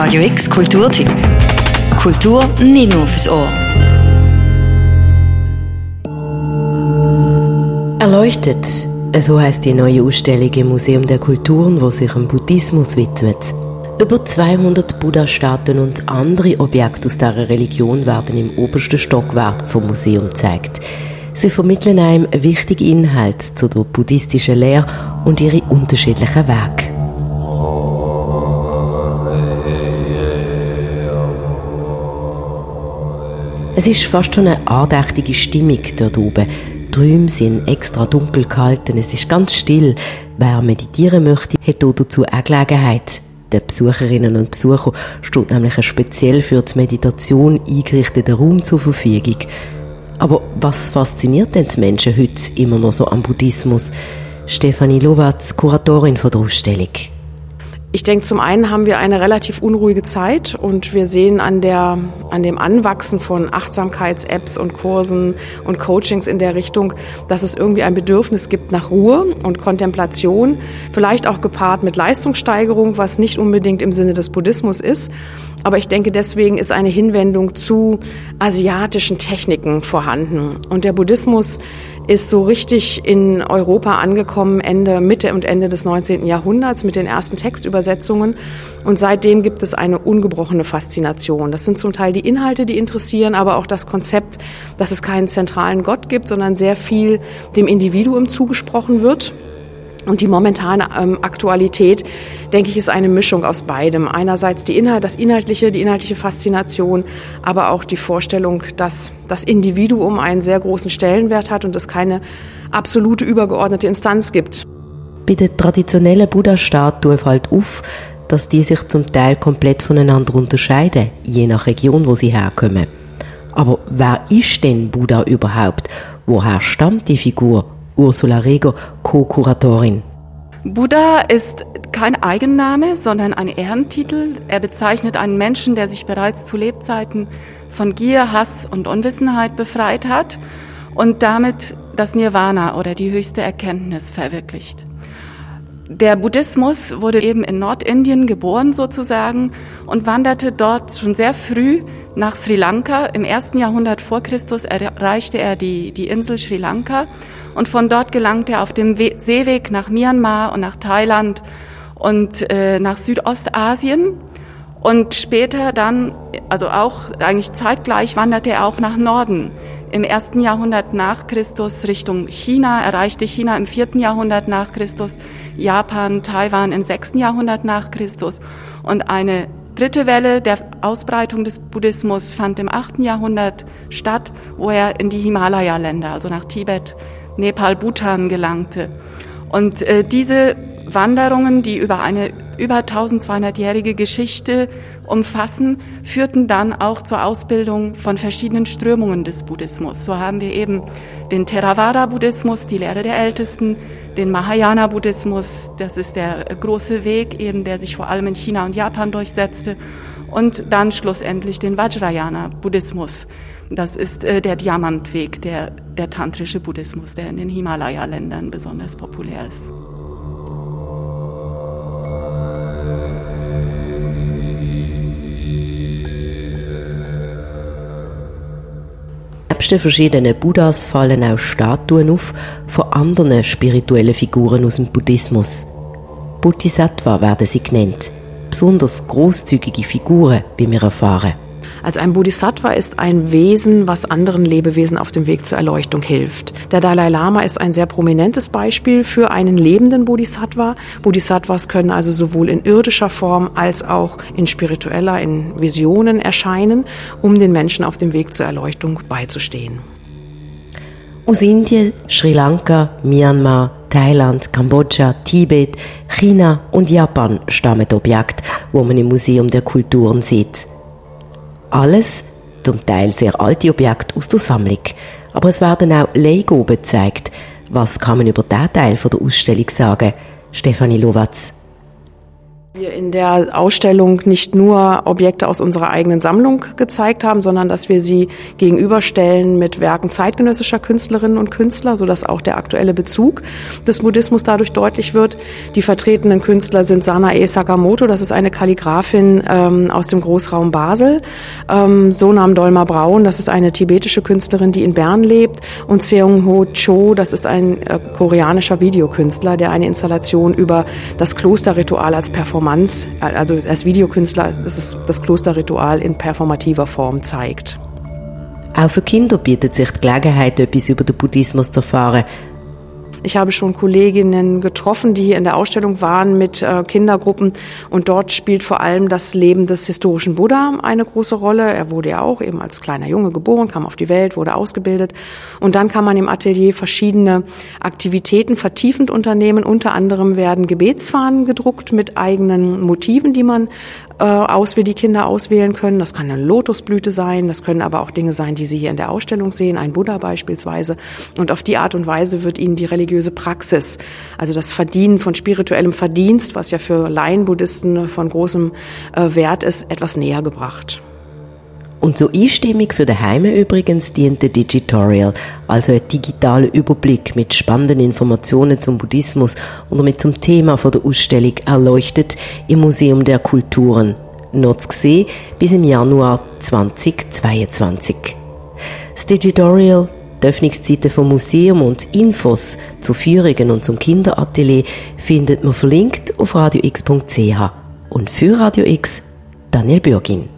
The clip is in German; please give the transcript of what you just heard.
Radio X Kulturtipp. Kultur nicht nur fürs Ohr. Erleuchtet, so heißt die neue Ausstellung im Museum der Kulturen, wo sich dem Buddhismus widmet. Über 200 Buddha-Statuen und andere Objekte aus dieser Religion werden im obersten Stockwerk vom Museum gezeigt. Sie vermitteln einem wichtige Inhalte zu der buddhistischen Lehre und ihre unterschiedlichen Wege. Es ist fast schon eine andächtige Stimmung dort oben. Die Räume sind extra dunkel gehalten, es ist ganz still. Wer meditieren möchte, hat hier dazu auch Gelegenheit. Den Besucherinnen und Besuchern steht nämlich ein speziell für die Meditation eingerichteter Raum zur Verfügung. Aber was fasziniert denn die Menschen heute immer noch so am Buddhismus? Stefanie Lowatz, Kuratorin von der Ausstellung. Ich denke, zum einen haben wir eine relativ unruhige Zeit und wir sehen an, der, an dem Anwachsen von Achtsamkeits-Apps und Kursen und Coachings in der Richtung, dass es irgendwie ein Bedürfnis gibt nach Ruhe und Kontemplation, vielleicht auch gepaart mit Leistungssteigerung, was nicht unbedingt im Sinne des Buddhismus ist. Aber ich denke, deswegen ist eine Hinwendung zu asiatischen Techniken vorhanden. Und der Buddhismus ist so richtig in Europa angekommen, Ende, Mitte und Ende des 19. Jahrhunderts mit den ersten Textübersetzungen. Und seitdem gibt es eine ungebrochene Faszination. Das sind zum Teil die Inhalte, die interessieren, aber auch das Konzept, dass es keinen zentralen Gott gibt, sondern sehr viel dem Individuum zugesprochen wird. Und die momentane ähm, Aktualität, denke ich, ist eine Mischung aus beidem. Einerseits die Inhalt, das Inhaltliche, die inhaltliche Faszination, aber auch die Vorstellung, dass das Individuum einen sehr großen Stellenwert hat und es keine absolute übergeordnete Instanz gibt. Bei den traditionellen Buddha-Statuen fällt auf, dass die sich zum Teil komplett voneinander unterscheiden, je nach Region, wo sie herkommen. Aber wer ist denn Buddha überhaupt? Woher stammt die Figur? Ursula Reger, Co-Kuratorin. Buddha ist kein Eigenname, sondern ein Ehrentitel. Er bezeichnet einen Menschen, der sich bereits zu Lebzeiten von Gier, Hass und Unwissenheit befreit hat und damit das Nirvana oder die höchste Erkenntnis verwirklicht. Der Buddhismus wurde eben in Nordindien geboren sozusagen und wanderte dort schon sehr früh nach Sri Lanka. Im ersten Jahrhundert vor Christus erreichte er die, die Insel Sri Lanka und von dort gelangte er auf dem We Seeweg nach Myanmar und nach Thailand und äh, nach Südostasien. Und später dann, also auch eigentlich zeitgleich, wanderte er auch nach Norden im ersten Jahrhundert nach Christus Richtung China, erreichte China im vierten Jahrhundert nach Christus, Japan, Taiwan im sechsten Jahrhundert nach Christus. Und eine dritte Welle der Ausbreitung des Buddhismus fand im achten Jahrhundert statt, wo er in die Himalaya-Länder, also nach Tibet, Nepal, Bhutan gelangte. Und äh, diese Wanderungen, die über eine über 1200-jährige Geschichte umfassen, führten dann auch zur Ausbildung von verschiedenen Strömungen des Buddhismus. So haben wir eben den Theravada-Buddhismus, die Lehre der Ältesten, den Mahayana-Buddhismus, das ist der große Weg eben, der sich vor allem in China und Japan durchsetzte, und dann schlussendlich den Vajrayana-Buddhismus. Das ist äh, der Diamantweg, der, der tantrische Buddhismus, der in den Himalaya-Ländern besonders populär ist. Nebst den verschiedenen Buddhas fallen auch Statuen auf von anderen spirituellen Figuren aus dem Buddhismus. Bodhisattva werden sie genannt. Besonders großzügige Figuren, wie wir erfahren. Also ein Bodhisattva ist ein Wesen, was anderen Lebewesen auf dem Weg zur Erleuchtung hilft. Der Dalai Lama ist ein sehr prominentes Beispiel für einen lebenden Bodhisattva. Bodhisattvas können also sowohl in irdischer Form als auch in spiritueller, in Visionen erscheinen, um den Menschen auf dem Weg zur Erleuchtung beizustehen. Aus Indien, Sri Lanka, Myanmar, Thailand, Kambodscha, Tibet, China und Japan stammen Objekte, wo man im Museum der Kulturen sieht. Alles zum Teil sehr alte Objekte aus der Sammlung. Aber es werden auch Lego gezeigt. Was kann man über diesen Teil der Ausstellung sagen? Stefanie Lowatz. Wir in der Ausstellung nicht nur Objekte aus unserer eigenen Sammlung gezeigt haben, sondern dass wir sie gegenüberstellen mit Werken zeitgenössischer Künstlerinnen und Künstler, sodass auch der aktuelle Bezug des Buddhismus dadurch deutlich wird. Die vertretenen Künstler sind Sanae Sakamoto, das ist eine Kalligrafin ähm, aus dem Großraum Basel, ähm, Sonam Dolma Braun, das ist eine tibetische Künstlerin, die in Bern lebt, und Seung Ho Cho, das ist ein äh, koreanischer Videokünstler, der eine Installation über das Klosterritual als Performance Performance, also als Videokünstler, das ist das Klosterritual in performativer Form zeigt. Auch für Kinder bietet sich die Gelegenheit, etwas über den Buddhismus zu erfahren. Ich habe schon Kolleginnen getroffen, die hier in der Ausstellung waren mit äh, Kindergruppen und dort spielt vor allem das Leben des historischen Buddha eine große Rolle. Er wurde ja auch eben als kleiner Junge geboren, kam auf die Welt, wurde ausgebildet und dann kann man im Atelier verschiedene Aktivitäten vertiefend unternehmen. Unter anderem werden Gebetsfahnen gedruckt mit eigenen Motiven, die man äh, auswählt, die Kinder auswählen können. Das kann eine Lotusblüte sein, das können aber auch Dinge sein, die Sie hier in der Ausstellung sehen, ein Buddha beispielsweise. Und auf die Art und Weise wird Ihnen die religiöse Praxis, also das Verdienen von spirituellem Verdienst, was ja für Laienbuddhisten von großem äh, Wert ist, etwas näher gebracht. Und zur Einstimmung für daheim übrigens dient der Digitorial, also ein digitaler Überblick mit spannenden Informationen zum Buddhismus und damit zum Thema von der Ausstellung erleuchtet im Museum der Kulturen. Noch zu sehen bis im Januar 2022. Das Digitorial, die Öffnungszeiten vom Museum und Infos zu Führungen und zum Kinderatelier findet man verlinkt auf radiox.ch. Und für Radio X, Daniel Bürgin.